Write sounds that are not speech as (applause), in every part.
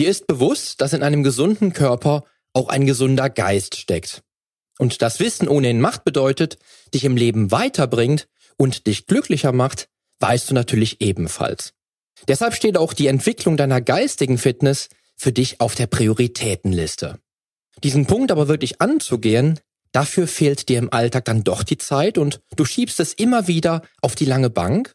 Dir ist bewusst, dass in einem gesunden Körper auch ein gesunder Geist steckt. Und das Wissen ohnehin Macht bedeutet, dich im Leben weiterbringt und dich glücklicher macht, weißt du natürlich ebenfalls. Deshalb steht auch die Entwicklung deiner geistigen Fitness für dich auf der Prioritätenliste. Diesen Punkt aber wirklich anzugehen, dafür fehlt dir im Alltag dann doch die Zeit und du schiebst es immer wieder auf die lange Bank?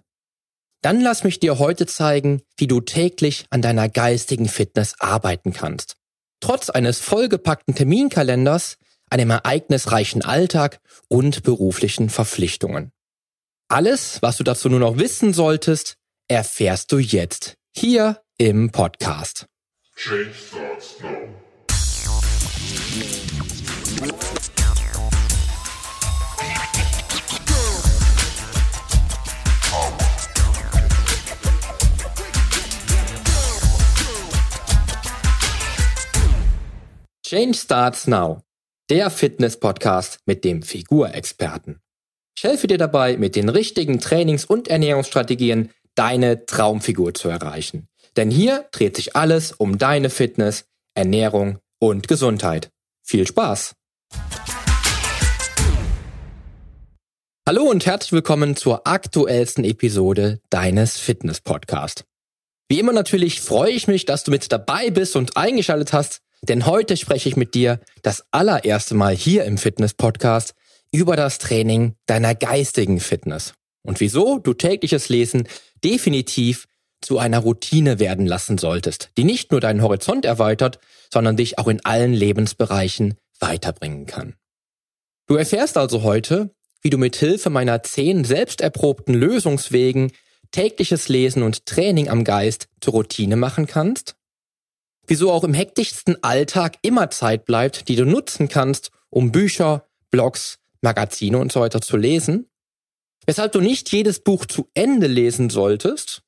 Dann lass mich dir heute zeigen, wie du täglich an deiner geistigen Fitness arbeiten kannst. Trotz eines vollgepackten Terminkalenders, einem ereignisreichen Alltag und beruflichen Verpflichtungen. Alles, was du dazu nur noch wissen solltest, erfährst du jetzt hier im Podcast. Change starts now. Change Starts Now, der Fitness-Podcast mit dem Figurexperten. Ich helfe dir dabei, mit den richtigen Trainings- und Ernährungsstrategien deine Traumfigur zu erreichen. Denn hier dreht sich alles um deine Fitness, Ernährung und Gesundheit. Viel Spaß! Hallo und herzlich willkommen zur aktuellsten Episode deines Fitness Podcast. Wie immer natürlich freue ich mich, dass du mit dabei bist und eingeschaltet hast denn heute spreche ich mit dir das allererste Mal hier im Fitness-Podcast über das Training deiner geistigen Fitness und wieso du tägliches Lesen definitiv zu einer Routine werden lassen solltest, die nicht nur deinen Horizont erweitert, sondern dich auch in allen Lebensbereichen weiterbringen kann. Du erfährst also heute, wie du mit Hilfe meiner zehn selbst erprobten Lösungswegen tägliches Lesen und Training am Geist zur Routine machen kannst wieso auch im hektischsten Alltag immer Zeit bleibt, die du nutzen kannst, um Bücher, Blogs, Magazine und so weiter zu lesen, weshalb du nicht jedes Buch zu Ende lesen solltest,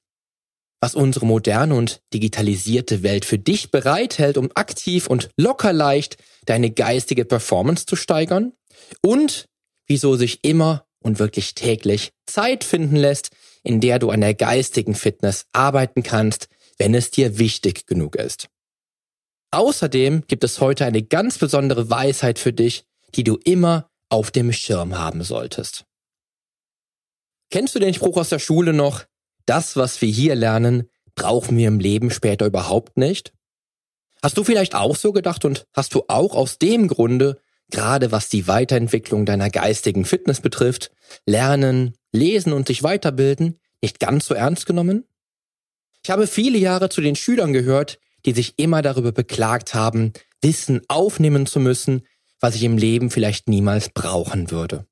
was unsere moderne und digitalisierte Welt für dich bereithält, um aktiv und locker leicht deine geistige Performance zu steigern und wieso sich immer und wirklich täglich Zeit finden lässt, in der du an der geistigen Fitness arbeiten kannst, wenn es dir wichtig genug ist. Außerdem gibt es heute eine ganz besondere Weisheit für dich, die du immer auf dem Schirm haben solltest. Kennst du den Spruch aus der Schule noch? Das, was wir hier lernen, brauchen wir im Leben später überhaupt nicht? Hast du vielleicht auch so gedacht und hast du auch aus dem Grunde, gerade was die Weiterentwicklung deiner geistigen Fitness betrifft, Lernen, Lesen und sich weiterbilden, nicht ganz so ernst genommen? Ich habe viele Jahre zu den Schülern gehört, die sich immer darüber beklagt haben, Wissen aufnehmen zu müssen, was ich im Leben vielleicht niemals brauchen würde.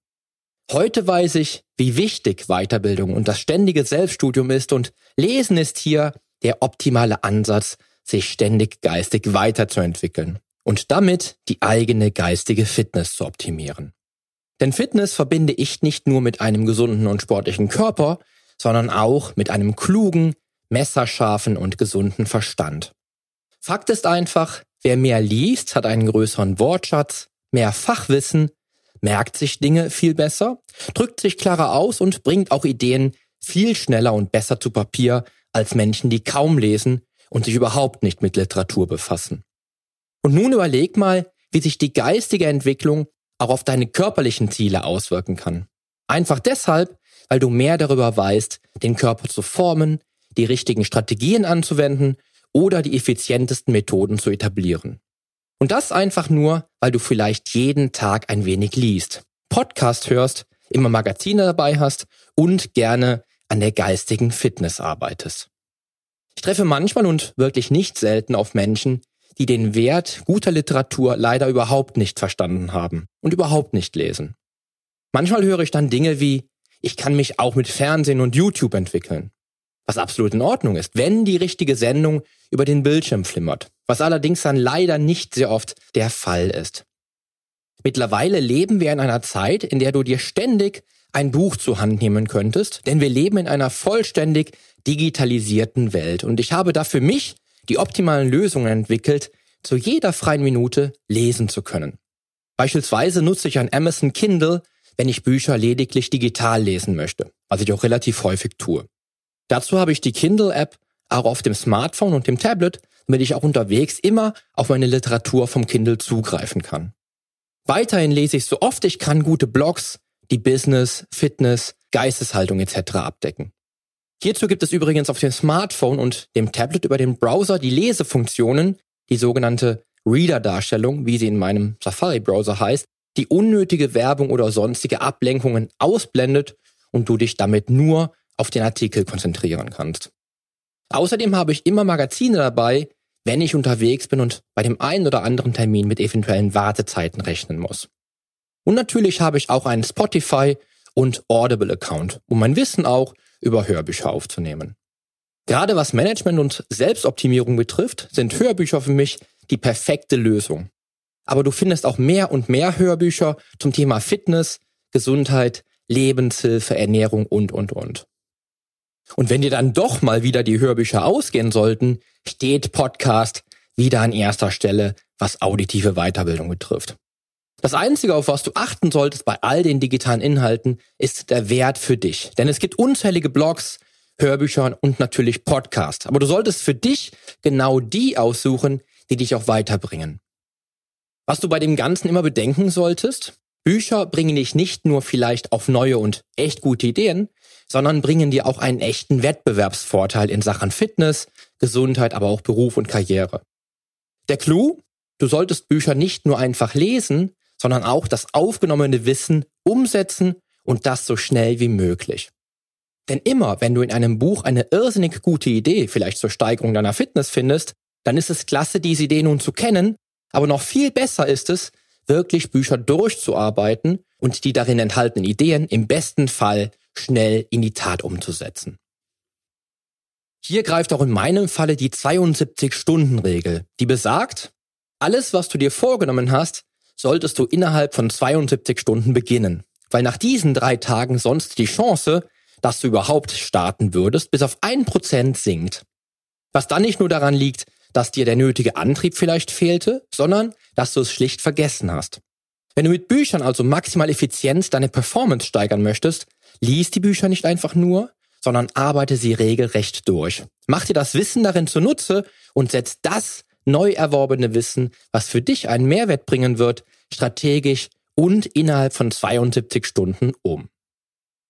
Heute weiß ich, wie wichtig Weiterbildung und das ständige Selbststudium ist und Lesen ist hier der optimale Ansatz, sich ständig geistig weiterzuentwickeln und damit die eigene geistige Fitness zu optimieren. Denn Fitness verbinde ich nicht nur mit einem gesunden und sportlichen Körper, sondern auch mit einem klugen, messerscharfen und gesunden Verstand. Fakt ist einfach, wer mehr liest, hat einen größeren Wortschatz, mehr Fachwissen, merkt sich Dinge viel besser, drückt sich klarer aus und bringt auch Ideen viel schneller und besser zu Papier als Menschen, die kaum lesen und sich überhaupt nicht mit Literatur befassen. Und nun überleg mal, wie sich die geistige Entwicklung auch auf deine körperlichen Ziele auswirken kann. Einfach deshalb, weil du mehr darüber weißt, den Körper zu formen, die richtigen Strategien anzuwenden oder die effizientesten Methoden zu etablieren. Und das einfach nur, weil du vielleicht jeden Tag ein wenig liest, Podcast hörst, immer Magazine dabei hast und gerne an der geistigen Fitness arbeitest. Ich treffe manchmal und wirklich nicht selten auf Menschen, die den Wert guter Literatur leider überhaupt nicht verstanden haben und überhaupt nicht lesen. Manchmal höre ich dann Dinge wie, ich kann mich auch mit Fernsehen und YouTube entwickeln was absolut in Ordnung ist, wenn die richtige Sendung über den Bildschirm flimmert, was allerdings dann leider nicht sehr oft der Fall ist. Mittlerweile leben wir in einer Zeit, in der du dir ständig ein Buch zur Hand nehmen könntest, denn wir leben in einer vollständig digitalisierten Welt und ich habe da für mich die optimalen Lösungen entwickelt, zu jeder freien Minute lesen zu können. Beispielsweise nutze ich ein Amazon Kindle, wenn ich Bücher lediglich digital lesen möchte, was ich auch relativ häufig tue. Dazu habe ich die Kindle-App auch auf dem Smartphone und dem Tablet damit ich auch unterwegs immer auf meine Literatur vom Kindle zugreifen kann. Weiterhin lese ich so oft ich kann gute Blogs, die Business, Fitness, Geisteshaltung etc. abdecken. Hierzu gibt es übrigens auf dem Smartphone und dem Tablet über den Browser die Lesefunktionen, die sogenannte Reader-Darstellung, wie sie in meinem Safari-Browser heißt, die unnötige Werbung oder sonstige Ablenkungen ausblendet und du dich damit nur auf den Artikel konzentrieren kannst. Außerdem habe ich immer Magazine dabei, wenn ich unterwegs bin und bei dem einen oder anderen Termin mit eventuellen Wartezeiten rechnen muss. Und natürlich habe ich auch einen Spotify und Audible-Account, um mein Wissen auch über Hörbücher aufzunehmen. Gerade was Management und Selbstoptimierung betrifft, sind Hörbücher für mich die perfekte Lösung. Aber du findest auch mehr und mehr Hörbücher zum Thema Fitness, Gesundheit, Lebenshilfe, Ernährung und, und, und. Und wenn dir dann doch mal wieder die Hörbücher ausgehen sollten, steht Podcast wieder an erster Stelle, was auditive Weiterbildung betrifft. Das Einzige, auf was du achten solltest bei all den digitalen Inhalten, ist der Wert für dich. Denn es gibt unzählige Blogs, Hörbücher und natürlich Podcasts. Aber du solltest für dich genau die aussuchen, die dich auch weiterbringen. Was du bei dem Ganzen immer bedenken solltest, Bücher bringen dich nicht nur vielleicht auf neue und echt gute Ideen, sondern bringen dir auch einen echten Wettbewerbsvorteil in Sachen Fitness, Gesundheit, aber auch Beruf und Karriere. Der Clou? Du solltest Bücher nicht nur einfach lesen, sondern auch das aufgenommene Wissen umsetzen und das so schnell wie möglich. Denn immer, wenn du in einem Buch eine irrsinnig gute Idee, vielleicht zur Steigerung deiner Fitness findest, dann ist es klasse, diese Idee nun zu kennen, aber noch viel besser ist es, wirklich Bücher durchzuarbeiten und die darin enthaltenen Ideen im besten Fall schnell in die Tat umzusetzen. Hier greift auch in meinem Falle die 72-Stunden-Regel, die besagt, alles, was du dir vorgenommen hast, solltest du innerhalb von 72 Stunden beginnen. Weil nach diesen drei Tagen sonst die Chance, dass du überhaupt starten würdest, bis auf ein Prozent sinkt. Was dann nicht nur daran liegt, dass dir der nötige Antrieb vielleicht fehlte, sondern dass du es schlicht vergessen hast. Wenn du mit Büchern also maximal effizient deine Performance steigern möchtest, lies die Bücher nicht einfach nur, sondern arbeite sie regelrecht durch. Mach dir das Wissen darin zunutze und setz das neu erworbene Wissen, was für dich einen Mehrwert bringen wird, strategisch und innerhalb von 72 Stunden um.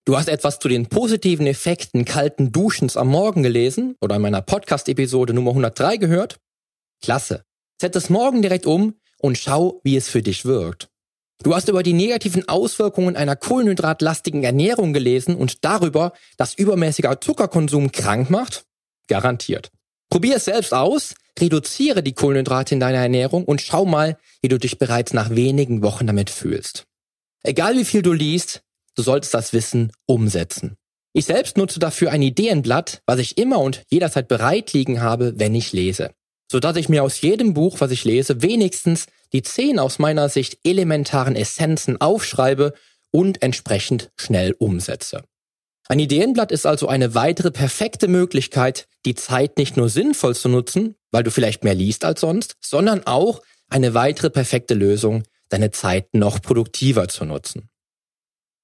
Du hast etwas zu den positiven Effekten kalten Duschens am Morgen gelesen oder in meiner Podcast-Episode Nummer 103 gehört? Klasse. Setz es morgen direkt um und schau, wie es für dich wirkt. Du hast über die negativen Auswirkungen einer kohlenhydratlastigen Ernährung gelesen und darüber, dass übermäßiger Zuckerkonsum krank macht? Garantiert. Probier es selbst aus, reduziere die Kohlenhydrate in deiner Ernährung und schau mal, wie du dich bereits nach wenigen Wochen damit fühlst. Egal wie viel du liest, du solltest das Wissen umsetzen. Ich selbst nutze dafür ein Ideenblatt, was ich immer und jederzeit bereit liegen habe, wenn ich lese. Sodass ich mir aus jedem Buch, was ich lese, wenigstens die zehn aus meiner Sicht elementaren Essenzen aufschreibe und entsprechend schnell umsetze. Ein Ideenblatt ist also eine weitere perfekte Möglichkeit, die Zeit nicht nur sinnvoll zu nutzen, weil du vielleicht mehr liest als sonst, sondern auch eine weitere perfekte Lösung, deine Zeit noch produktiver zu nutzen.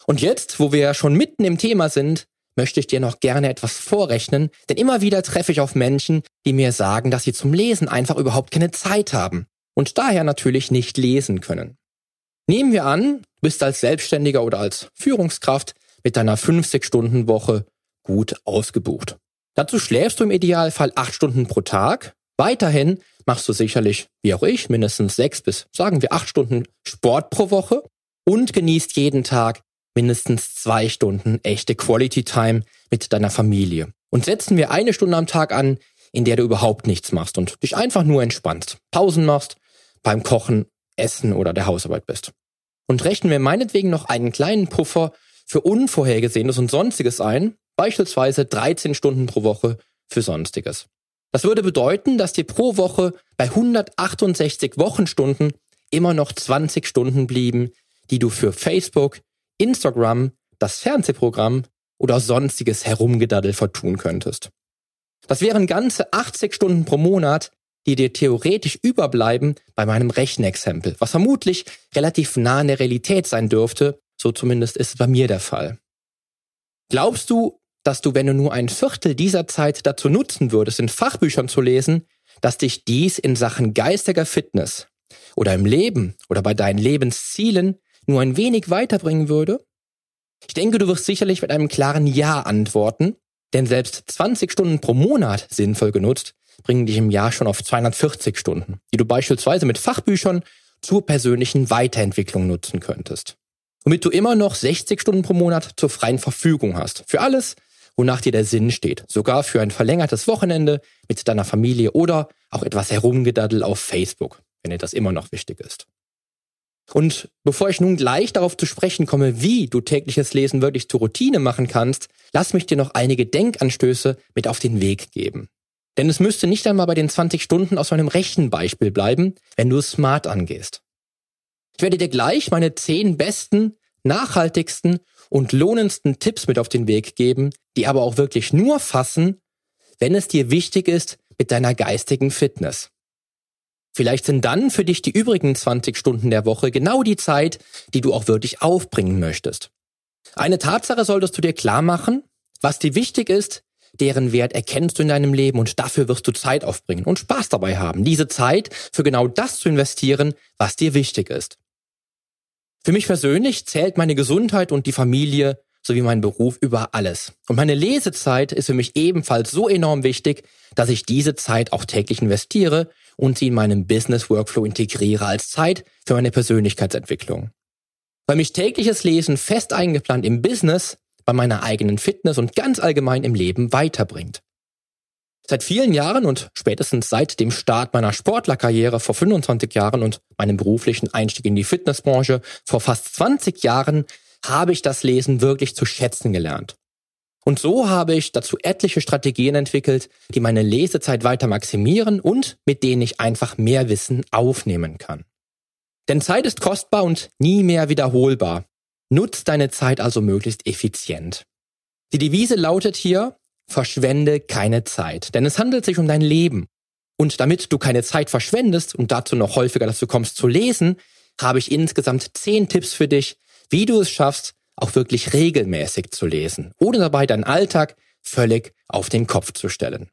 Und jetzt, wo wir ja schon mitten im Thema sind, möchte ich dir noch gerne etwas vorrechnen, denn immer wieder treffe ich auf Menschen, die mir sagen, dass sie zum Lesen einfach überhaupt keine Zeit haben und daher natürlich nicht lesen können. Nehmen wir an, du bist als Selbstständiger oder als Führungskraft mit deiner 50-Stunden-Woche gut ausgebucht. Dazu schläfst du im Idealfall acht Stunden pro Tag. Weiterhin machst du sicherlich, wie auch ich, mindestens sechs bis, sagen wir, acht Stunden Sport pro Woche und genießt jeden Tag mindestens zwei Stunden echte Quality Time mit deiner Familie. Und setzen wir eine Stunde am Tag an, in der du überhaupt nichts machst und dich einfach nur entspannst, Pausen machst, beim Kochen, Essen oder der Hausarbeit bist. Und rechnen wir meinetwegen noch einen kleinen Puffer für Unvorhergesehenes und Sonstiges ein, beispielsweise 13 Stunden pro Woche für Sonstiges. Das würde bedeuten, dass dir pro Woche bei 168 Wochenstunden immer noch 20 Stunden blieben, die du für Facebook, Instagram, das Fernsehprogramm oder sonstiges Herumgedaddel vertun könntest. Das wären ganze 80 Stunden pro Monat, die dir theoretisch überbleiben bei meinem Rechenexempel, was vermutlich relativ nah an der Realität sein dürfte, so zumindest ist es bei mir der Fall. Glaubst du, dass du, wenn du nur ein Viertel dieser Zeit dazu nutzen würdest, in Fachbüchern zu lesen, dass dich dies in Sachen geistiger Fitness oder im Leben oder bei deinen Lebenszielen nur ein wenig weiterbringen würde? Ich denke, du wirst sicherlich mit einem klaren Ja antworten, denn selbst 20 Stunden pro Monat sinnvoll genutzt bringen dich im Jahr schon auf 240 Stunden, die du beispielsweise mit Fachbüchern zur persönlichen Weiterentwicklung nutzen könntest. Womit du immer noch 60 Stunden pro Monat zur freien Verfügung hast. Für alles, wonach dir der Sinn steht. Sogar für ein verlängertes Wochenende mit deiner Familie oder auch etwas Herumgedaddel auf Facebook, wenn dir das immer noch wichtig ist. Und bevor ich nun gleich darauf zu sprechen komme, wie du tägliches Lesen wirklich zur Routine machen kannst, lass mich dir noch einige Denkanstöße mit auf den Weg geben. Denn es müsste nicht einmal bei den 20 Stunden aus meinem Rechenbeispiel bleiben, wenn du es smart angehst. Ich werde dir gleich meine 10 besten, nachhaltigsten und lohnendsten Tipps mit auf den Weg geben, die aber auch wirklich nur fassen, wenn es dir wichtig ist mit deiner geistigen Fitness. Vielleicht sind dann für dich die übrigen 20 Stunden der Woche genau die Zeit, die du auch wirklich aufbringen möchtest. Eine Tatsache solltest du dir klar machen, was dir wichtig ist, deren Wert erkennst du in deinem Leben und dafür wirst du Zeit aufbringen und Spaß dabei haben, diese Zeit für genau das zu investieren, was dir wichtig ist. Für mich persönlich zählt meine Gesundheit und die Familie sowie mein Beruf über alles. Und meine Lesezeit ist für mich ebenfalls so enorm wichtig, dass ich diese Zeit auch täglich investiere und sie in meinem Business Workflow integriere als Zeit für meine Persönlichkeitsentwicklung. Weil mich tägliches Lesen fest eingeplant im Business, bei meiner eigenen Fitness und ganz allgemein im Leben weiterbringt. Seit vielen Jahren und spätestens seit dem Start meiner Sportlerkarriere vor 25 Jahren und meinem beruflichen Einstieg in die Fitnessbranche vor fast 20 Jahren habe ich das Lesen wirklich zu schätzen gelernt. Und so habe ich dazu etliche Strategien entwickelt, die meine Lesezeit weiter maximieren und mit denen ich einfach mehr Wissen aufnehmen kann. Denn Zeit ist kostbar und nie mehr wiederholbar. Nutz deine Zeit also möglichst effizient. Die Devise lautet hier, verschwende keine Zeit, denn es handelt sich um dein Leben. Und damit du keine Zeit verschwendest und dazu noch häufiger dazu kommst zu lesen, habe ich insgesamt zehn Tipps für dich, wie du es schaffst, auch wirklich regelmäßig zu lesen, ohne dabei deinen Alltag völlig auf den Kopf zu stellen.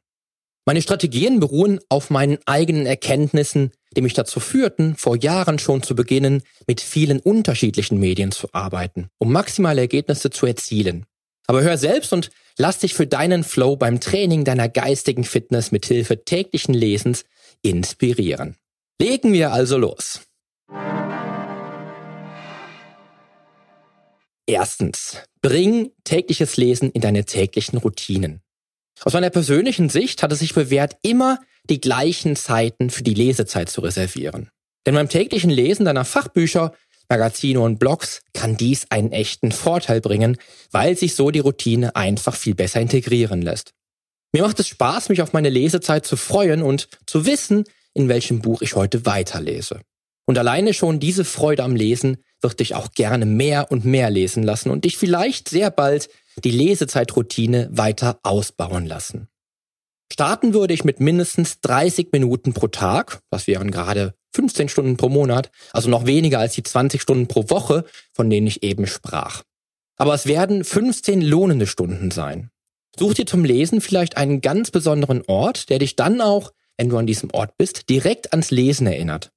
Meine Strategien beruhen auf meinen eigenen Erkenntnissen, die mich dazu führten, vor Jahren schon zu beginnen, mit vielen unterschiedlichen Medien zu arbeiten, um maximale Ergebnisse zu erzielen. Aber hör selbst und lass dich für deinen Flow beim Training deiner geistigen Fitness mit Hilfe täglichen Lesens inspirieren. Legen wir also los. Erstens, bring tägliches Lesen in deine täglichen Routinen. Aus meiner persönlichen Sicht hat es sich bewährt, immer die gleichen Zeiten für die Lesezeit zu reservieren. Denn beim täglichen Lesen deiner Fachbücher, Magazine und Blogs kann dies einen echten Vorteil bringen, weil sich so die Routine einfach viel besser integrieren lässt. Mir macht es Spaß, mich auf meine Lesezeit zu freuen und zu wissen, in welchem Buch ich heute weiterlese. Und alleine schon diese Freude am Lesen wird dich auch gerne mehr und mehr lesen lassen und dich vielleicht sehr bald die Lesezeitroutine weiter ausbauen lassen. Starten würde ich mit mindestens 30 Minuten pro Tag, das wären gerade 15 Stunden pro Monat, also noch weniger als die 20 Stunden pro Woche, von denen ich eben sprach. Aber es werden 15 lohnende Stunden sein. Such dir zum Lesen vielleicht einen ganz besonderen Ort, der dich dann auch, wenn du an diesem Ort bist, direkt ans Lesen erinnert.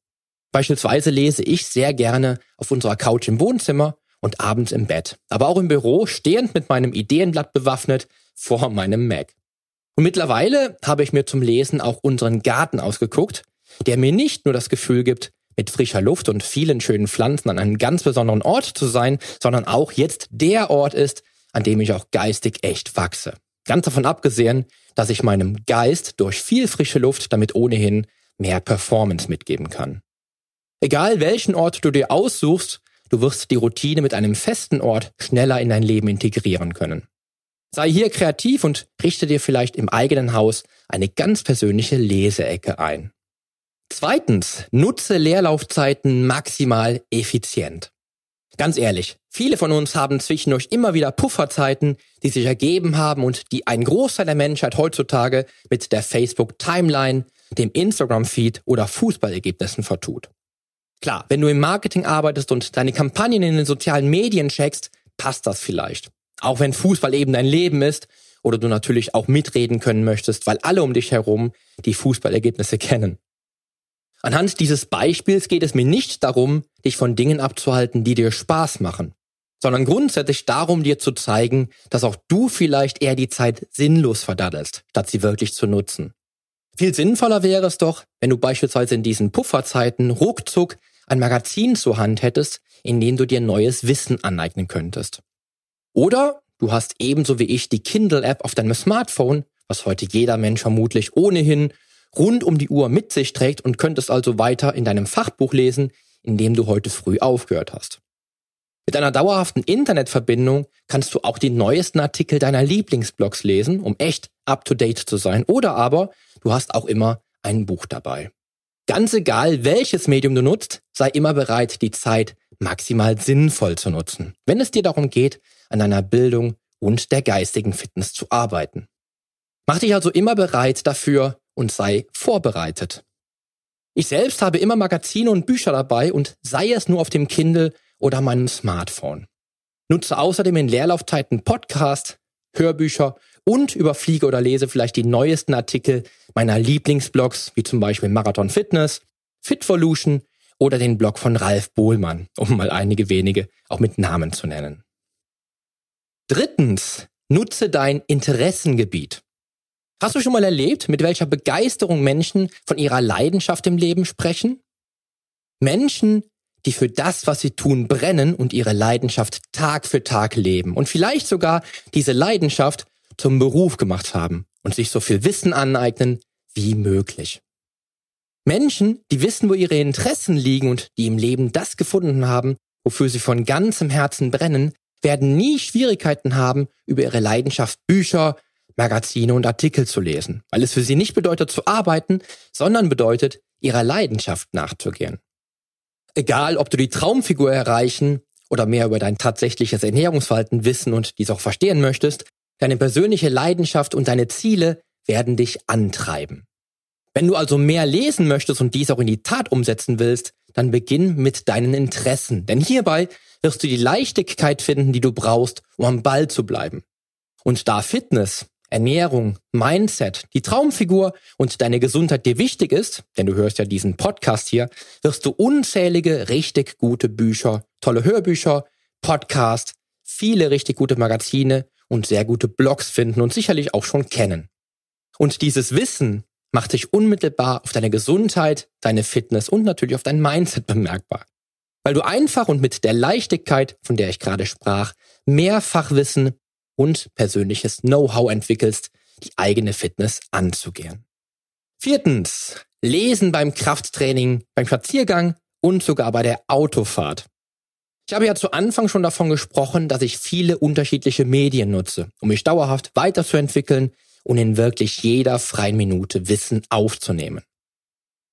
Beispielsweise lese ich sehr gerne auf unserer Couch im Wohnzimmer und abends im Bett, aber auch im Büro stehend mit meinem Ideenblatt bewaffnet vor meinem Mac. Und mittlerweile habe ich mir zum Lesen auch unseren Garten ausgeguckt, der mir nicht nur das Gefühl gibt, mit frischer Luft und vielen schönen Pflanzen an einem ganz besonderen Ort zu sein, sondern auch jetzt der Ort ist, an dem ich auch geistig echt wachse. Ganz davon abgesehen, dass ich meinem Geist durch viel frische Luft damit ohnehin mehr Performance mitgeben kann. Egal welchen Ort du dir aussuchst, du wirst die Routine mit einem festen Ort schneller in dein Leben integrieren können. Sei hier kreativ und richte dir vielleicht im eigenen Haus eine ganz persönliche Leseecke ein. Zweitens, nutze Leerlaufzeiten maximal effizient. Ganz ehrlich, viele von uns haben zwischendurch immer wieder Pufferzeiten, die sich ergeben haben und die ein Großteil der Menschheit heutzutage mit der Facebook Timeline, dem Instagram Feed oder Fußballergebnissen vertut. Klar, wenn du im Marketing arbeitest und deine Kampagnen in den sozialen Medien checkst, passt das vielleicht. Auch wenn Fußball eben dein Leben ist oder du natürlich auch mitreden können möchtest, weil alle um dich herum die Fußballergebnisse (laughs) kennen. Anhand dieses Beispiels geht es mir nicht darum, dich von Dingen abzuhalten, die dir Spaß machen, sondern grundsätzlich darum, dir zu zeigen, dass auch du vielleicht eher die Zeit sinnlos verdaddelst, statt sie wirklich zu nutzen. Viel sinnvoller wäre es doch, wenn du beispielsweise in diesen Pufferzeiten ruckzuck ein Magazin zur Hand hättest, in dem du dir neues Wissen aneignen könntest. Oder du hast ebenso wie ich die Kindle-App auf deinem Smartphone, was heute jeder Mensch vermutlich ohnehin rund um die Uhr mit sich trägt und könntest also weiter in deinem Fachbuch lesen, in dem du heute früh aufgehört hast. Mit einer dauerhaften Internetverbindung kannst du auch die neuesten Artikel deiner Lieblingsblogs lesen, um echt up-to-date zu sein. Oder aber du hast auch immer ein Buch dabei. Ganz egal, welches Medium du nutzt, sei immer bereit, die Zeit maximal sinnvoll zu nutzen, wenn es dir darum geht, an deiner Bildung und der geistigen Fitness zu arbeiten. Mach dich also immer bereit dafür und sei vorbereitet. Ich selbst habe immer Magazine und Bücher dabei und sei es nur auf dem Kindle oder meinem Smartphone. Nutze außerdem in Leerlaufzeiten Podcast, Hörbücher und überfliege oder lese vielleicht die neuesten Artikel meiner Lieblingsblogs, wie zum Beispiel Marathon Fitness, Fitvolution oder den Blog von Ralf Bohlmann, um mal einige wenige auch mit Namen zu nennen. Drittens, nutze dein Interessengebiet. Hast du schon mal erlebt, mit welcher Begeisterung Menschen von ihrer Leidenschaft im Leben sprechen? Menschen, die für das, was sie tun, brennen und ihre Leidenschaft Tag für Tag leben und vielleicht sogar diese Leidenschaft zum Beruf gemacht haben und sich so viel Wissen aneignen wie möglich. Menschen, die wissen, wo ihre Interessen liegen und die im Leben das gefunden haben, wofür sie von ganzem Herzen brennen, werden nie Schwierigkeiten haben, über ihre Leidenschaft Bücher, Magazine und Artikel zu lesen, weil es für sie nicht bedeutet zu arbeiten, sondern bedeutet, ihrer Leidenschaft nachzugehen. Egal, ob du die Traumfigur erreichen oder mehr über dein tatsächliches Ernährungsverhalten wissen und dies auch verstehen möchtest, deine persönliche Leidenschaft und deine Ziele werden dich antreiben. Wenn du also mehr lesen möchtest und dies auch in die Tat umsetzen willst, dann beginn mit deinen Interessen. Denn hierbei wirst du die Leichtigkeit finden, die du brauchst, um am Ball zu bleiben. Und da Fitness Ernährung, Mindset, die Traumfigur und deine Gesundheit dir wichtig ist, denn du hörst ja diesen Podcast hier, wirst du unzählige richtig gute Bücher, tolle Hörbücher, Podcasts, viele richtig gute Magazine und sehr gute Blogs finden und sicherlich auch schon kennen. Und dieses Wissen macht dich unmittelbar auf deine Gesundheit, deine Fitness und natürlich auf dein Mindset bemerkbar. Weil du einfach und mit der Leichtigkeit, von der ich gerade sprach, mehr Fachwissen und persönliches Know-how entwickelst, die eigene Fitness anzugehen. Viertens, lesen beim Krafttraining, beim Spaziergang und sogar bei der Autofahrt. Ich habe ja zu Anfang schon davon gesprochen, dass ich viele unterschiedliche Medien nutze, um mich dauerhaft weiterzuentwickeln und in wirklich jeder freien Minute Wissen aufzunehmen.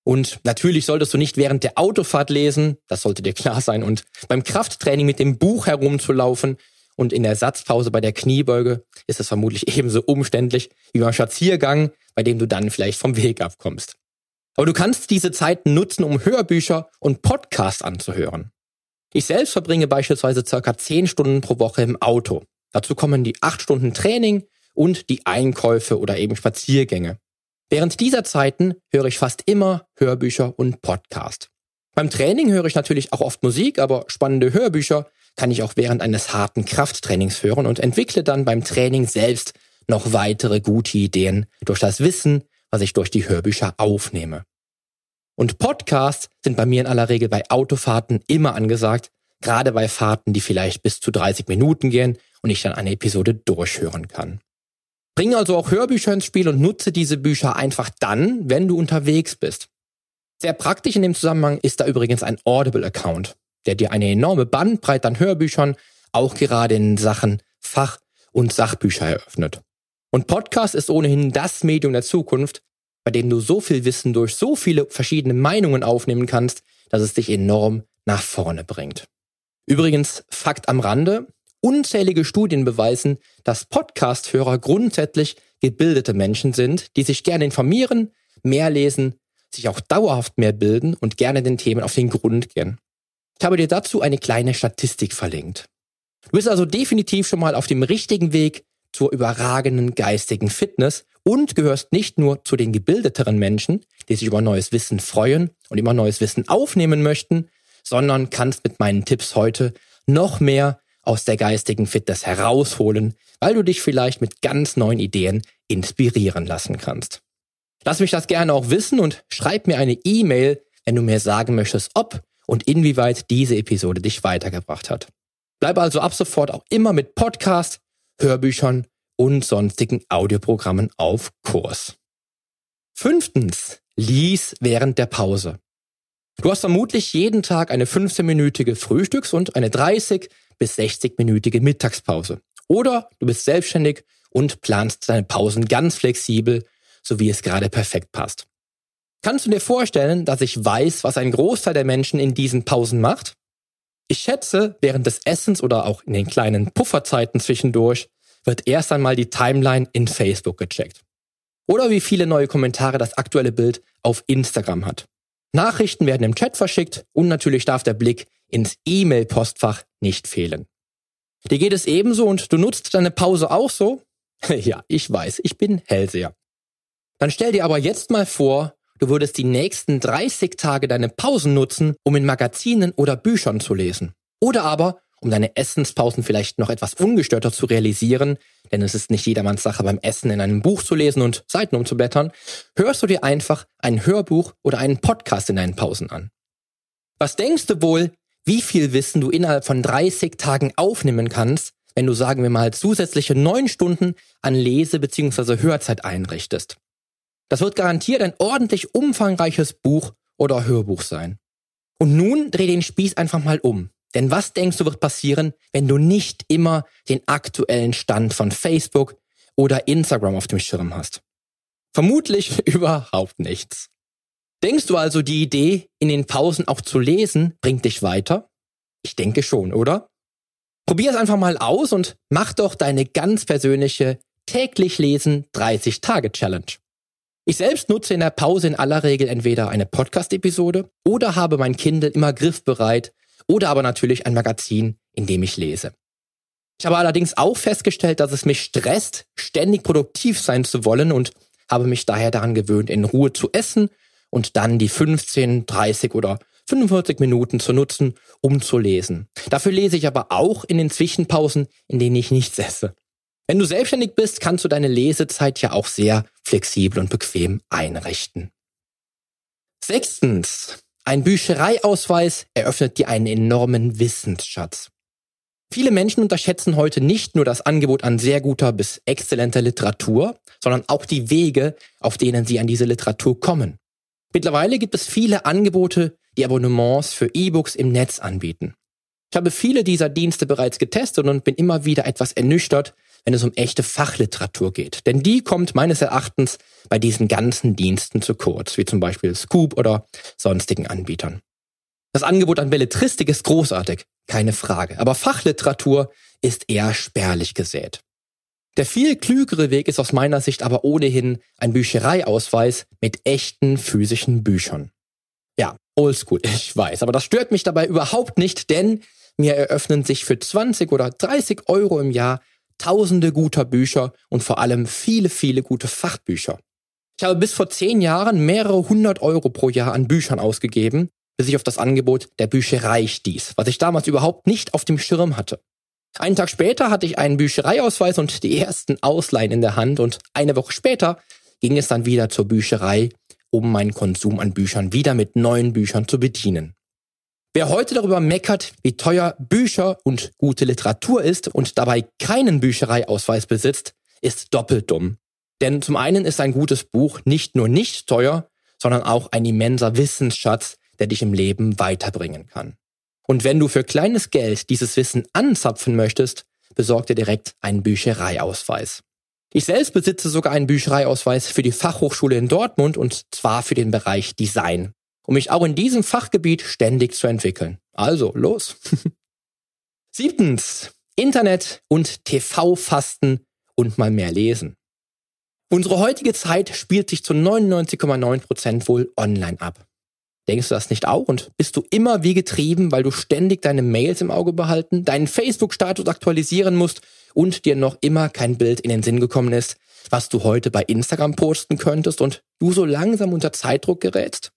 Und natürlich solltest du nicht während der Autofahrt lesen, das sollte dir klar sein, und beim Krafttraining mit dem Buch herumzulaufen und in der Satzpause bei der Kniebeuge ist es vermutlich ebenso umständlich wie beim Spaziergang, bei dem du dann vielleicht vom Weg abkommst. Aber du kannst diese Zeiten nutzen, um Hörbücher und Podcasts anzuhören. Ich selbst verbringe beispielsweise circa 10 Stunden pro Woche im Auto. Dazu kommen die 8 Stunden Training und die Einkäufe oder eben Spaziergänge. Während dieser Zeiten höre ich fast immer Hörbücher und Podcast. Beim Training höre ich natürlich auch oft Musik, aber spannende Hörbücher kann ich auch während eines harten Krafttrainings hören und entwickle dann beim Training selbst noch weitere gute Ideen durch das Wissen, was ich durch die Hörbücher aufnehme. Und Podcasts sind bei mir in aller Regel bei Autofahrten immer angesagt, gerade bei Fahrten, die vielleicht bis zu 30 Minuten gehen und ich dann eine Episode durchhören kann. Bringe also auch Hörbücher ins Spiel und nutze diese Bücher einfach dann, wenn du unterwegs bist. Sehr praktisch in dem Zusammenhang ist da übrigens ein Audible-Account der dir eine enorme Bandbreite an Hörbüchern auch gerade in Sachen Fach- und Sachbücher eröffnet. Und Podcast ist ohnehin das Medium der Zukunft, bei dem du so viel Wissen durch so viele verschiedene Meinungen aufnehmen kannst, dass es dich enorm nach vorne bringt. Übrigens, Fakt am Rande, unzählige Studien beweisen, dass Podcast-Hörer grundsätzlich gebildete Menschen sind, die sich gerne informieren, mehr lesen, sich auch dauerhaft mehr bilden und gerne den Themen auf den Grund gehen. Ich habe dir dazu eine kleine Statistik verlinkt. Du bist also definitiv schon mal auf dem richtigen Weg, zur überragenden geistigen Fitness und gehörst nicht nur zu den gebildeteren Menschen, die sich über neues Wissen freuen und immer neues Wissen aufnehmen möchten, sondern kannst mit meinen Tipps heute noch mehr aus der geistigen Fitness herausholen, weil du dich vielleicht mit ganz neuen Ideen inspirieren lassen kannst. Lass mich das gerne auch wissen und schreib mir eine E-Mail, wenn du mir sagen möchtest, ob und inwieweit diese Episode dich weitergebracht hat. Bleib also ab sofort auch immer mit Podcasts, Hörbüchern und sonstigen Audioprogrammen auf Kurs. Fünftens, lies während der Pause. Du hast vermutlich jeden Tag eine 15-minütige Frühstücks- und eine 30 bis 60-minütige Mittagspause. Oder du bist selbstständig und planst deine Pausen ganz flexibel, so wie es gerade perfekt passt. Kannst du dir vorstellen, dass ich weiß, was ein Großteil der Menschen in diesen Pausen macht? Ich schätze, während des Essens oder auch in den kleinen Pufferzeiten zwischendurch wird erst einmal die Timeline in Facebook gecheckt. Oder wie viele neue Kommentare das aktuelle Bild auf Instagram hat. Nachrichten werden im Chat verschickt und natürlich darf der Blick ins E-Mail-Postfach nicht fehlen. Dir geht es ebenso und du nutzt deine Pause auch so? (laughs) ja, ich weiß, ich bin Hellseher. Dann stell dir aber jetzt mal vor, du würdest die nächsten 30 Tage deine Pausen nutzen, um in Magazinen oder Büchern zu lesen. Oder aber, um deine Essenspausen vielleicht noch etwas ungestörter zu realisieren, denn es ist nicht jedermanns Sache beim Essen in einem Buch zu lesen und Seiten umzublättern, hörst du dir einfach ein Hörbuch oder einen Podcast in deinen Pausen an. Was denkst du wohl, wie viel Wissen du innerhalb von 30 Tagen aufnehmen kannst, wenn du, sagen wir mal, zusätzliche neun Stunden an Lese- bzw. Hörzeit einrichtest? Das wird garantiert ein ordentlich umfangreiches Buch oder Hörbuch sein. Und nun dreh den Spieß einfach mal um. Denn was denkst du wird passieren, wenn du nicht immer den aktuellen Stand von Facebook oder Instagram auf dem Schirm hast? Vermutlich (laughs) überhaupt nichts. Denkst du also, die Idee, in den Pausen auch zu lesen, bringt dich weiter? Ich denke schon, oder? Probier es einfach mal aus und mach doch deine ganz persönliche täglich lesen 30 Tage Challenge. Ich selbst nutze in der Pause in aller Regel entweder eine Podcast-Episode oder habe mein Kindle immer griffbereit oder aber natürlich ein Magazin, in dem ich lese. Ich habe allerdings auch festgestellt, dass es mich stresst, ständig produktiv sein zu wollen und habe mich daher daran gewöhnt, in Ruhe zu essen und dann die 15, 30 oder 45 Minuten zu nutzen, um zu lesen. Dafür lese ich aber auch in den Zwischenpausen, in denen ich nichts esse. Wenn du selbstständig bist, kannst du deine Lesezeit ja auch sehr flexibel und bequem einrichten. Sechstens. Ein Büchereiausweis eröffnet dir einen enormen Wissensschatz. Viele Menschen unterschätzen heute nicht nur das Angebot an sehr guter bis exzellenter Literatur, sondern auch die Wege, auf denen sie an diese Literatur kommen. Mittlerweile gibt es viele Angebote, die Abonnements für E-Books im Netz anbieten. Ich habe viele dieser Dienste bereits getestet und bin immer wieder etwas ernüchtert, wenn es um echte Fachliteratur geht. Denn die kommt meines Erachtens bei diesen ganzen Diensten zu kurz, wie zum Beispiel Scoop oder sonstigen Anbietern. Das Angebot an Belletristik ist großartig, keine Frage, aber Fachliteratur ist eher spärlich gesät. Der viel klügere Weg ist aus meiner Sicht aber ohnehin ein Büchereiausweis mit echten physischen Büchern. Ja, oldschool, (laughs) ich weiß, aber das stört mich dabei überhaupt nicht, denn mir eröffnen sich für 20 oder 30 Euro im Jahr tausende guter Bücher und vor allem viele, viele gute Fachbücher. Ich habe bis vor zehn Jahren mehrere hundert Euro pro Jahr an Büchern ausgegeben, bis ich auf das Angebot der Bücherei stieß, was ich damals überhaupt nicht auf dem Schirm hatte. Einen Tag später hatte ich einen Büchereiausweis und die ersten Ausleihen in der Hand und eine Woche später ging es dann wieder zur Bücherei, um meinen Konsum an Büchern wieder mit neuen Büchern zu bedienen. Wer heute darüber meckert, wie teuer Bücher und gute Literatur ist und dabei keinen Büchereiausweis besitzt, ist doppelt dumm. Denn zum einen ist ein gutes Buch nicht nur nicht teuer, sondern auch ein immenser Wissensschatz, der dich im Leben weiterbringen kann. Und wenn du für kleines Geld dieses Wissen anzapfen möchtest, besorg dir direkt einen Büchereiausweis. Ich selbst besitze sogar einen Büchereiausweis für die Fachhochschule in Dortmund und zwar für den Bereich Design um mich auch in diesem Fachgebiet ständig zu entwickeln. Also, los. (laughs) Siebtens, Internet und TV-Fasten und mal mehr lesen. Unsere heutige Zeit spielt sich zu 99,9 Prozent wohl online ab. Denkst du das nicht auch? Und bist du immer wie getrieben, weil du ständig deine Mails im Auge behalten, deinen Facebook-Status aktualisieren musst und dir noch immer kein Bild in den Sinn gekommen ist, was du heute bei Instagram posten könntest und du so langsam unter Zeitdruck gerätst?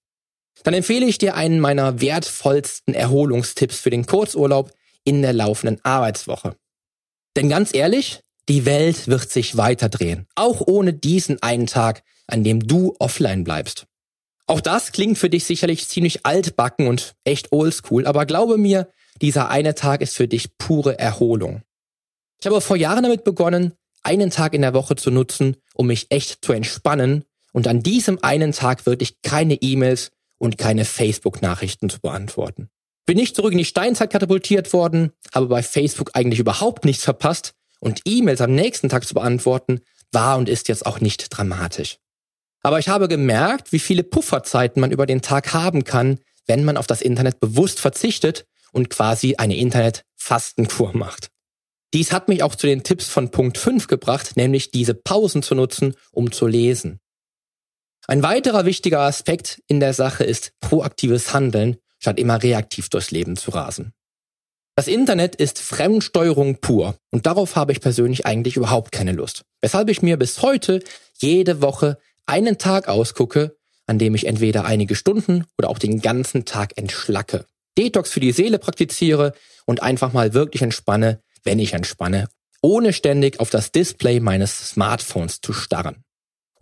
Dann empfehle ich dir einen meiner wertvollsten Erholungstipps für den Kurzurlaub in der laufenden Arbeitswoche. Denn ganz ehrlich, die Welt wird sich weiterdrehen, auch ohne diesen einen Tag, an dem du offline bleibst. Auch das klingt für dich sicherlich ziemlich altbacken und echt oldschool, aber glaube mir, dieser eine Tag ist für dich pure Erholung. Ich habe vor Jahren damit begonnen, einen Tag in der Woche zu nutzen, um mich echt zu entspannen und an diesem einen Tag wirklich keine E-Mails und keine Facebook-Nachrichten zu beantworten. Bin nicht zurück in die Steinzeit katapultiert worden, habe bei Facebook eigentlich überhaupt nichts verpasst und E-Mails am nächsten Tag zu beantworten, war und ist jetzt auch nicht dramatisch. Aber ich habe gemerkt, wie viele Pufferzeiten man über den Tag haben kann, wenn man auf das Internet bewusst verzichtet und quasi eine Internet-Fastenkur macht. Dies hat mich auch zu den Tipps von Punkt 5 gebracht, nämlich diese Pausen zu nutzen, um zu lesen. Ein weiterer wichtiger Aspekt in der Sache ist proaktives Handeln, statt immer reaktiv durchs Leben zu rasen. Das Internet ist Fremdsteuerung pur und darauf habe ich persönlich eigentlich überhaupt keine Lust. Weshalb ich mir bis heute jede Woche einen Tag ausgucke, an dem ich entweder einige Stunden oder auch den ganzen Tag entschlacke, Detox für die Seele praktiziere und einfach mal wirklich entspanne, wenn ich entspanne, ohne ständig auf das Display meines Smartphones zu starren.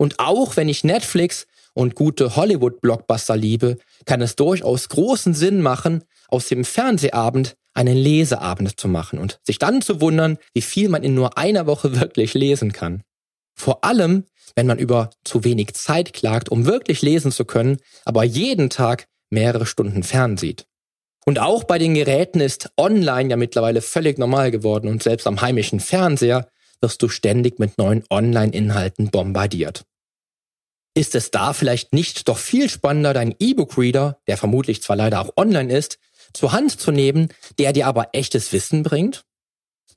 Und auch wenn ich Netflix und gute Hollywood-Blockbuster liebe, kann es durchaus großen Sinn machen, aus dem Fernsehabend einen Leseabend zu machen und sich dann zu wundern, wie viel man in nur einer Woche (laughs) wirklich lesen kann. Vor allem, wenn man über zu wenig Zeit klagt, um wirklich lesen zu können, aber jeden Tag mehrere Stunden fernsieht. Und auch bei den Geräten ist online ja mittlerweile völlig normal geworden und selbst am heimischen Fernseher wirst du ständig mit neuen Online-Inhalten bombardiert. Ist es da vielleicht nicht doch viel spannender, deinen E-Book-Reader, der vermutlich zwar leider auch online ist, zur Hand zu nehmen, der dir aber echtes Wissen bringt?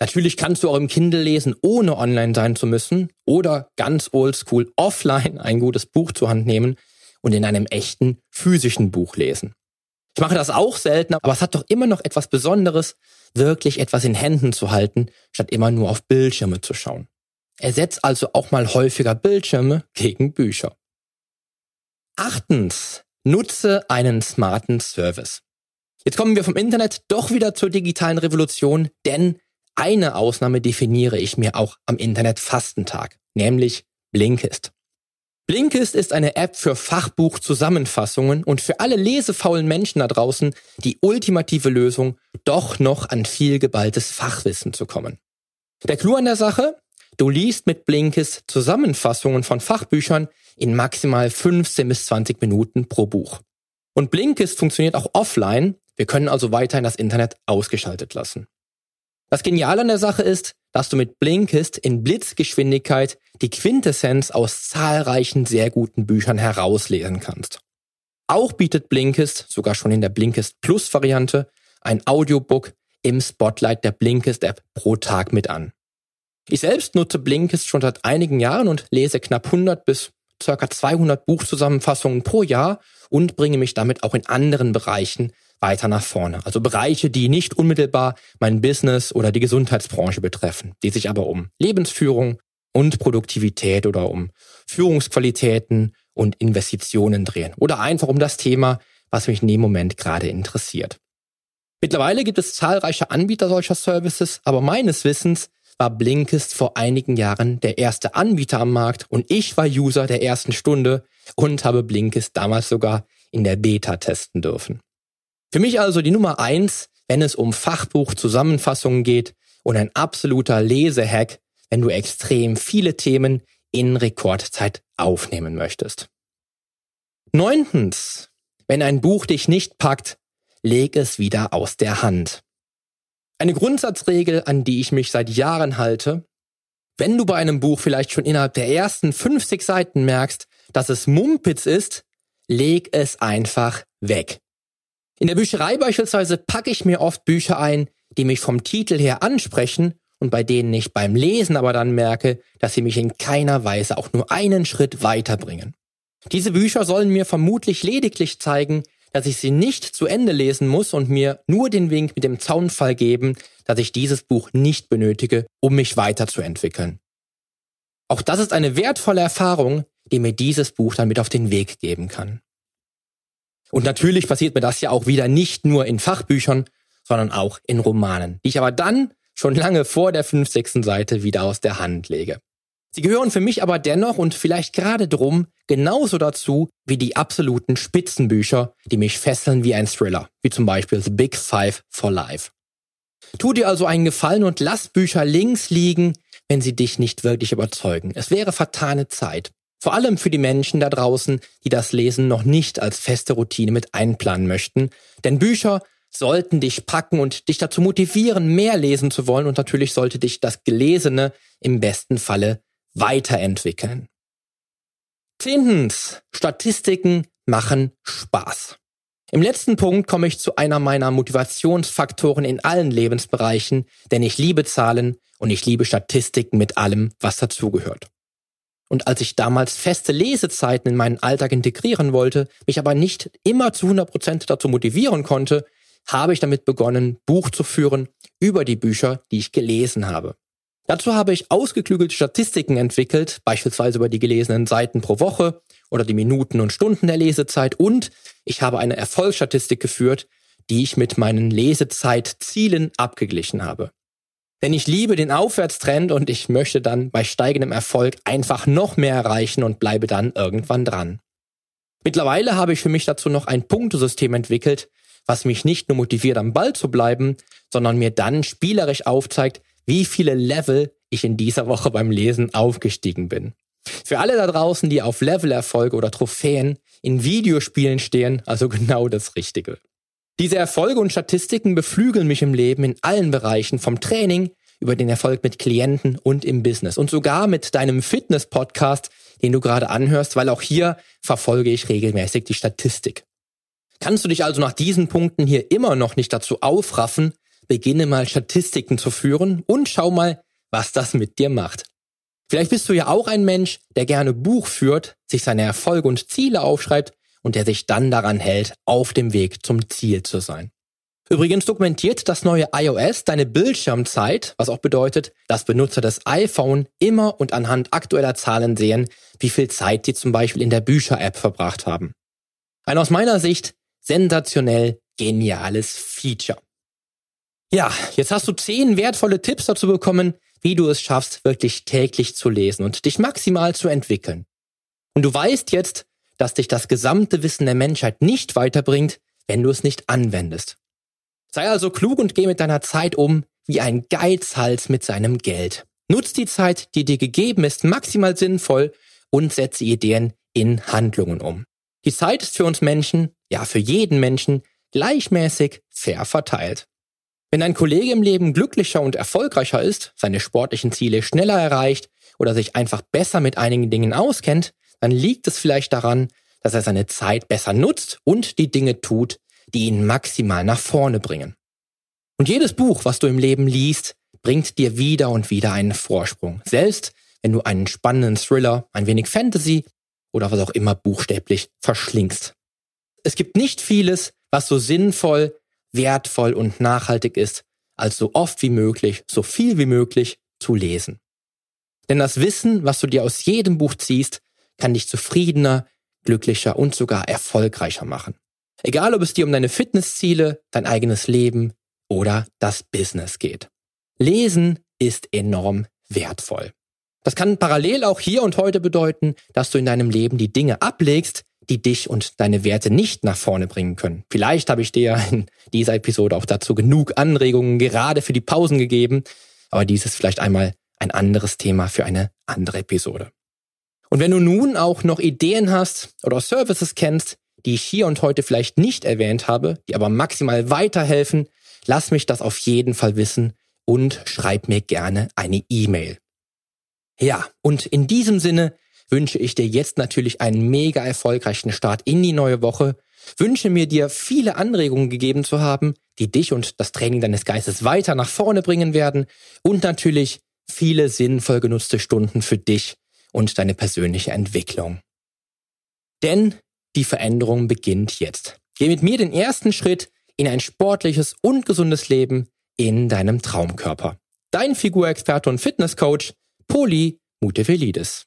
Natürlich kannst du auch im Kindle lesen, ohne online sein zu müssen oder ganz oldschool offline ein gutes Buch zur Hand nehmen und in einem echten physischen Buch lesen. Ich mache das auch selten, aber es hat doch immer noch etwas Besonderes, wirklich etwas in Händen zu halten, statt immer nur auf Bildschirme zu schauen. Ersetz also auch mal häufiger Bildschirme gegen Bücher. Achtens, nutze einen smarten Service. Jetzt kommen wir vom Internet doch wieder zur digitalen Revolution, denn eine Ausnahme definiere ich mir auch am Internet Fastentag, nämlich Blinkist. Blinkist ist eine App für Fachbuchzusammenfassungen und für alle lesefaulen Menschen da draußen die ultimative Lösung, doch noch an viel geballtes Fachwissen zu kommen. Der Clou an der Sache? Du liest mit Blinkist Zusammenfassungen von Fachbüchern in maximal 15 bis 20 Minuten pro Buch. Und Blinkist funktioniert auch offline. Wir können also weiterhin das Internet ausgeschaltet lassen. Das Geniale an der Sache ist, dass du mit Blinkist in Blitzgeschwindigkeit die Quintessenz aus zahlreichen sehr guten Büchern herauslesen kannst. Auch bietet Blinkist, sogar schon in der Blinkist Plus Variante, ein Audiobook im Spotlight der Blinkist App pro Tag mit an. Ich selbst nutze Blinkist schon seit einigen Jahren und lese knapp 100 bis ca. 200 Buchzusammenfassungen pro Jahr und bringe mich damit auch in anderen Bereichen weiter nach vorne. Also Bereiche, die nicht unmittelbar mein Business oder die Gesundheitsbranche betreffen, die sich aber um Lebensführung und Produktivität oder um Führungsqualitäten und Investitionen drehen oder einfach um das Thema, was mich in dem Moment gerade interessiert. Mittlerweile gibt es zahlreiche Anbieter solcher Services, aber meines Wissens war Blinkist vor einigen Jahren der erste Anbieter am Markt und ich war User der ersten Stunde und habe Blinkist damals sogar in der Beta testen dürfen. Für mich also die Nummer eins, wenn es um Fachbuchzusammenfassungen geht und ein absoluter Lesehack, wenn du extrem viele Themen in Rekordzeit aufnehmen möchtest. Neuntens, wenn ein Buch dich nicht packt, leg es wieder aus der Hand. Eine Grundsatzregel, an die ich mich seit Jahren halte, wenn du bei einem Buch vielleicht schon innerhalb der ersten 50 Seiten merkst, dass es Mumpitz ist, leg es einfach weg. In der Bücherei beispielsweise packe ich mir oft Bücher ein, die mich vom Titel her ansprechen und bei denen ich beim Lesen aber dann merke, dass sie mich in keiner Weise auch nur einen Schritt weiterbringen. Diese Bücher sollen mir vermutlich lediglich zeigen, dass ich sie nicht zu Ende lesen muss und mir nur den Wink mit dem Zaunfall geben, dass ich dieses Buch nicht benötige, um mich weiterzuentwickeln. Auch das ist eine wertvolle Erfahrung, die mir dieses Buch dann mit auf den Weg geben kann. Und natürlich passiert mir das ja auch wieder nicht nur in Fachbüchern, sondern auch in Romanen, die ich aber dann schon lange vor der 50. Seite wieder aus der Hand lege. Sie gehören für mich aber dennoch und vielleicht gerade drum genauso dazu wie die absoluten Spitzenbücher, die mich fesseln wie ein Thriller, wie zum Beispiel The Big Five for Life. Tu dir also einen Gefallen und lass Bücher links liegen, wenn sie dich nicht wirklich überzeugen. Es wäre vertane Zeit. Vor allem für die Menschen da draußen, die das Lesen noch nicht als feste Routine mit einplanen möchten. Denn Bücher sollten dich packen und dich dazu motivieren, mehr lesen zu wollen und natürlich sollte dich das Gelesene im besten Falle weiterentwickeln. Zehntens, Statistiken machen Spaß. Im letzten Punkt komme ich zu einer meiner Motivationsfaktoren in allen Lebensbereichen, denn ich liebe Zahlen und ich liebe Statistiken mit allem, was dazugehört. Und als ich damals feste Lesezeiten in meinen Alltag integrieren wollte, mich aber nicht immer zu 100% dazu motivieren konnte, habe ich damit begonnen, Buch zu führen über die Bücher, die ich gelesen habe. Dazu habe ich ausgeklügelte Statistiken entwickelt, beispielsweise über die gelesenen Seiten pro Woche oder die Minuten und Stunden der Lesezeit und ich habe eine Erfolgsstatistik geführt, die ich mit meinen Lesezeitzielen abgeglichen habe. Denn ich liebe den Aufwärtstrend und ich möchte dann bei steigendem Erfolg einfach noch mehr erreichen und bleibe dann irgendwann dran. Mittlerweile habe ich für mich dazu noch ein Punktesystem entwickelt, was mich nicht nur motiviert am Ball zu bleiben, sondern mir dann spielerisch aufzeigt, wie viele Level ich in dieser Woche beim Lesen aufgestiegen bin. Für alle da draußen, die auf Levelerfolge oder Trophäen in Videospielen stehen, also (laughs) genau das Richtige. Diese Erfolge und Statistiken beflügeln mich im Leben in allen Bereichen, vom Training über den Erfolg mit Klienten und im Business und sogar mit deinem Fitness-Podcast, den du gerade anhörst, weil auch hier verfolge ich regelmäßig die Statistik. Kannst du dich also nach diesen Punkten hier immer noch nicht dazu aufraffen, beginne mal Statistiken zu führen und schau mal, was das mit dir macht. Vielleicht bist du ja auch ein Mensch, der gerne Buch führt, sich seine Erfolge und Ziele aufschreibt und der sich dann daran hält, auf dem Weg zum Ziel zu sein. Übrigens dokumentiert das neue iOS deine Bildschirmzeit, was auch bedeutet, dass Benutzer des iPhone immer und anhand aktueller Zahlen sehen, wie viel Zeit sie zum Beispiel in der Bücher-App verbracht haben. Ein aus meiner Sicht sensationell geniales Feature. Ja, jetzt hast du zehn wertvolle Tipps dazu bekommen, wie du es schaffst, wirklich täglich zu lesen und dich maximal zu entwickeln. Und du weißt jetzt, dass dich das gesamte Wissen der Menschheit nicht weiterbringt, wenn du es nicht anwendest. Sei also klug und geh mit deiner Zeit um wie ein Geizhals mit seinem Geld. Nutz die Zeit, die dir gegeben ist, maximal sinnvoll und setze Ideen in Handlungen um. Die Zeit ist für uns Menschen, ja für jeden Menschen, gleichmäßig fair verteilt. Wenn ein Kollege im Leben glücklicher und erfolgreicher ist, seine sportlichen Ziele schneller erreicht oder sich einfach besser mit einigen Dingen auskennt, dann liegt es vielleicht daran, dass er seine Zeit besser nutzt und die Dinge tut, die ihn maximal nach vorne bringen. Und jedes Buch, was du im Leben liest, bringt dir wieder und wieder einen Vorsprung. Selbst wenn du einen spannenden Thriller, ein wenig Fantasy oder was auch immer buchstäblich verschlingst. Es gibt nicht vieles, was so sinnvoll, wertvoll und nachhaltig ist, als so oft wie möglich, so viel wie möglich zu lesen. Denn das Wissen, was du dir aus jedem Buch ziehst, kann dich zufriedener, glücklicher und sogar erfolgreicher machen. Egal, ob es dir um deine Fitnessziele, dein eigenes Leben oder das Business geht. Lesen ist enorm wertvoll. Das kann parallel auch hier und heute bedeuten, dass du in deinem Leben die Dinge ablegst, die dich und deine Werte nicht nach vorne bringen können. Vielleicht habe ich dir in dieser Episode auch dazu genug Anregungen gerade für die Pausen gegeben, aber dies ist vielleicht einmal ein anderes Thema für eine andere Episode. Und wenn du nun auch noch Ideen hast oder Services kennst, die ich hier und heute vielleicht nicht erwähnt habe, die aber maximal weiterhelfen, lass mich das auf jeden Fall wissen und schreib mir gerne eine E-Mail. Ja, und in diesem Sinne wünsche ich dir jetzt natürlich einen mega erfolgreichen Start in die neue Woche, wünsche mir dir viele Anregungen gegeben zu haben, die dich und das Training deines Geistes weiter nach vorne bringen werden und natürlich viele sinnvoll genutzte Stunden für dich und deine persönliche Entwicklung. Denn die Veränderung beginnt jetzt. Geh mit mir den ersten Schritt in ein sportliches und gesundes Leben in deinem Traumkörper. Dein Figurexperte und Fitnesscoach, Poli Mutevelidis.